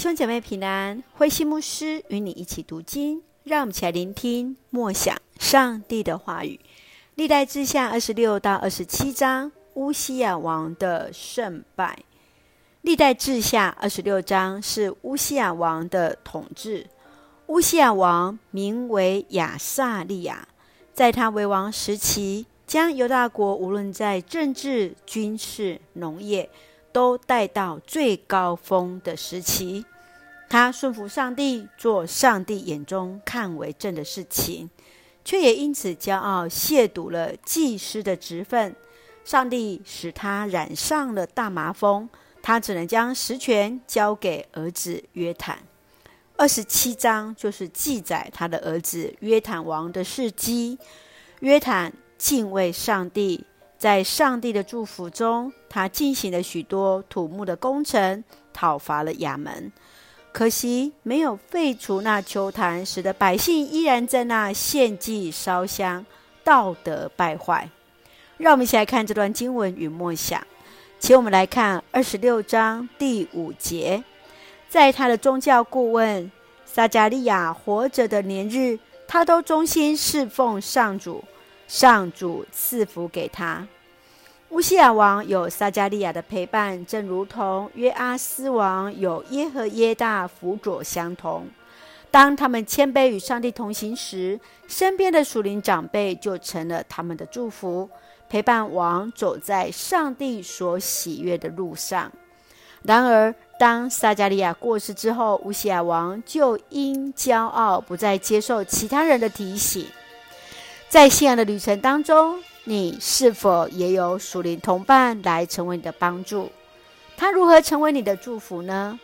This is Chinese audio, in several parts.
兄姐妹平安，慧馨牧师与你一起读经，让我们一起来聆听默想上帝的话语。历代志下二十六到二十七章，乌西亚王的胜败。历代志下二十六章是乌西亚王的统治。乌西亚王名为亚萨利亚，在他为王时期，将犹大国无论在政治、军事、农业，都带到最高峰的时期，他顺服上帝，做上帝眼中看为正的事情，却也因此骄傲，亵渎了祭司的职分。上帝使他染上了大麻风，他只能将实权交给儿子约坦。二十七章就是记载他的儿子约坦王的事迹。约坦敬畏上帝。在上帝的祝福中，他进行了许多土木的工程，讨伐了亚门。可惜没有废除那邱坛，使得百姓依然在那献祭烧香，道德败坏。让我们一起来看这段经文与默想。请我们来看二十六章第五节，在他的宗教顾问撒迦利亚活着的年日，他都忠心侍奉上主。上主赐福给他。乌西雅王有撒迦利亚的陪伴，正如同约阿斯王有耶和耶大辅佐相同。当他们谦卑与上帝同行时，身边的属灵长辈就成了他们的祝福，陪伴王走在上帝所喜悦的路上。然而，当撒迦利亚过世之后，乌西雅王就因骄傲，不再接受其他人的提醒。在信仰的旅程当中，你是否也有属灵同伴来成为你的帮助？他如何成为你的祝福呢？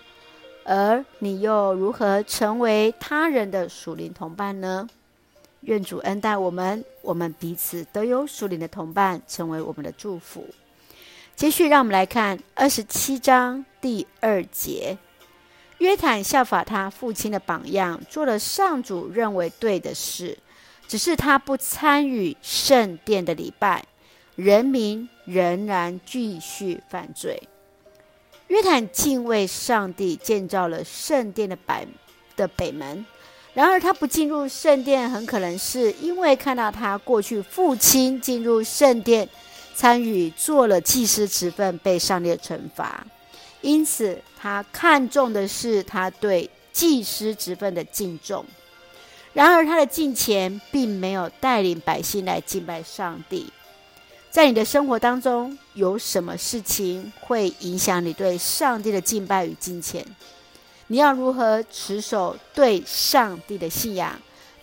而你又如何成为他人的属灵同伴呢？愿主恩待我们，我们彼此都有属灵的同伴，成为我们的祝福。接续，让我们来看二十七章第二节：约坦效法他父亲的榜样，做了上主认为对的事。只是他不参与圣殿的礼拜，人民仍然继续犯罪。约坦敬畏上帝，建造了圣殿的北的北门。然而，他不进入圣殿，很可能是因为看到他过去父亲进入圣殿，参与做了祭司职分，被上帝惩罚。因此，他看重的是他对祭司职分的敬重。然而，他的敬虔并没有带领百姓来敬拜上帝。在你的生活当中，有什么事情会影响你对上帝的敬拜与敬虔？你要如何持守对上帝的信仰，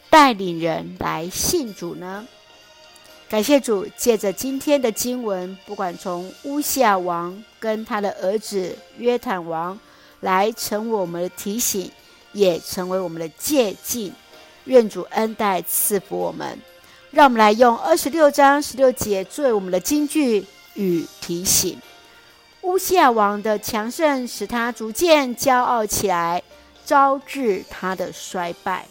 带领人来信主呢？感谢主，借着今天的经文，不管从乌西雅王跟他的儿子约坦王来成为我们的提醒，也成为我们的借镜。愿主恩待赐福我们，让我们来用二十六章十六节作为我们的金句与提醒。乌西亚王的强盛使他逐渐骄傲起来，招致他的衰败。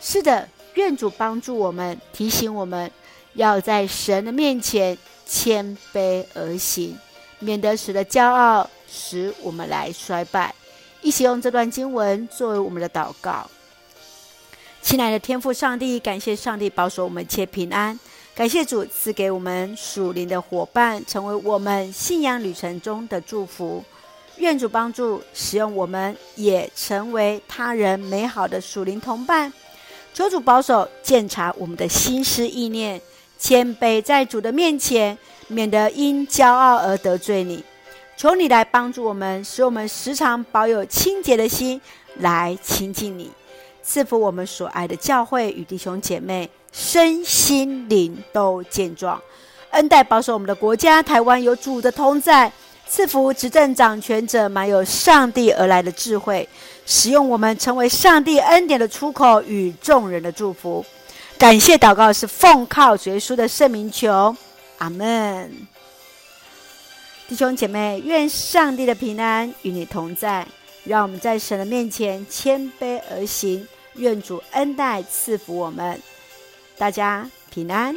是的，愿主帮助我们，提醒我们要在神的面前谦卑而行，免得使得骄傲使我们来衰败。一起用这段经文作为我们的祷告。亲爱的天父上帝，感谢上帝保守我们一切平安，感谢主赐给我们属灵的伙伴，成为我们信仰旅程中的祝福。愿主帮助使用我们，也成为他人美好的属灵同伴。求主保守鉴察我们的心思意念，谦卑在主的面前，免得因骄傲而得罪你。求你来帮助我们，使我们时常保有清洁的心来亲近你。赐福我们所爱的教会与弟兄姐妹，身心灵都健壮，恩待保守我们的国家台湾有主的同在，赐福执政掌权者满有上帝而来的智慧，使用我们成为上帝恩典的出口与众人的祝福。感谢祷告是奉靠主耶稣的圣名求，阿门。弟兄姐妹，愿上帝的平安与你同在。让我们在神的面前谦卑而行，愿主恩待赐福我们，大家平安。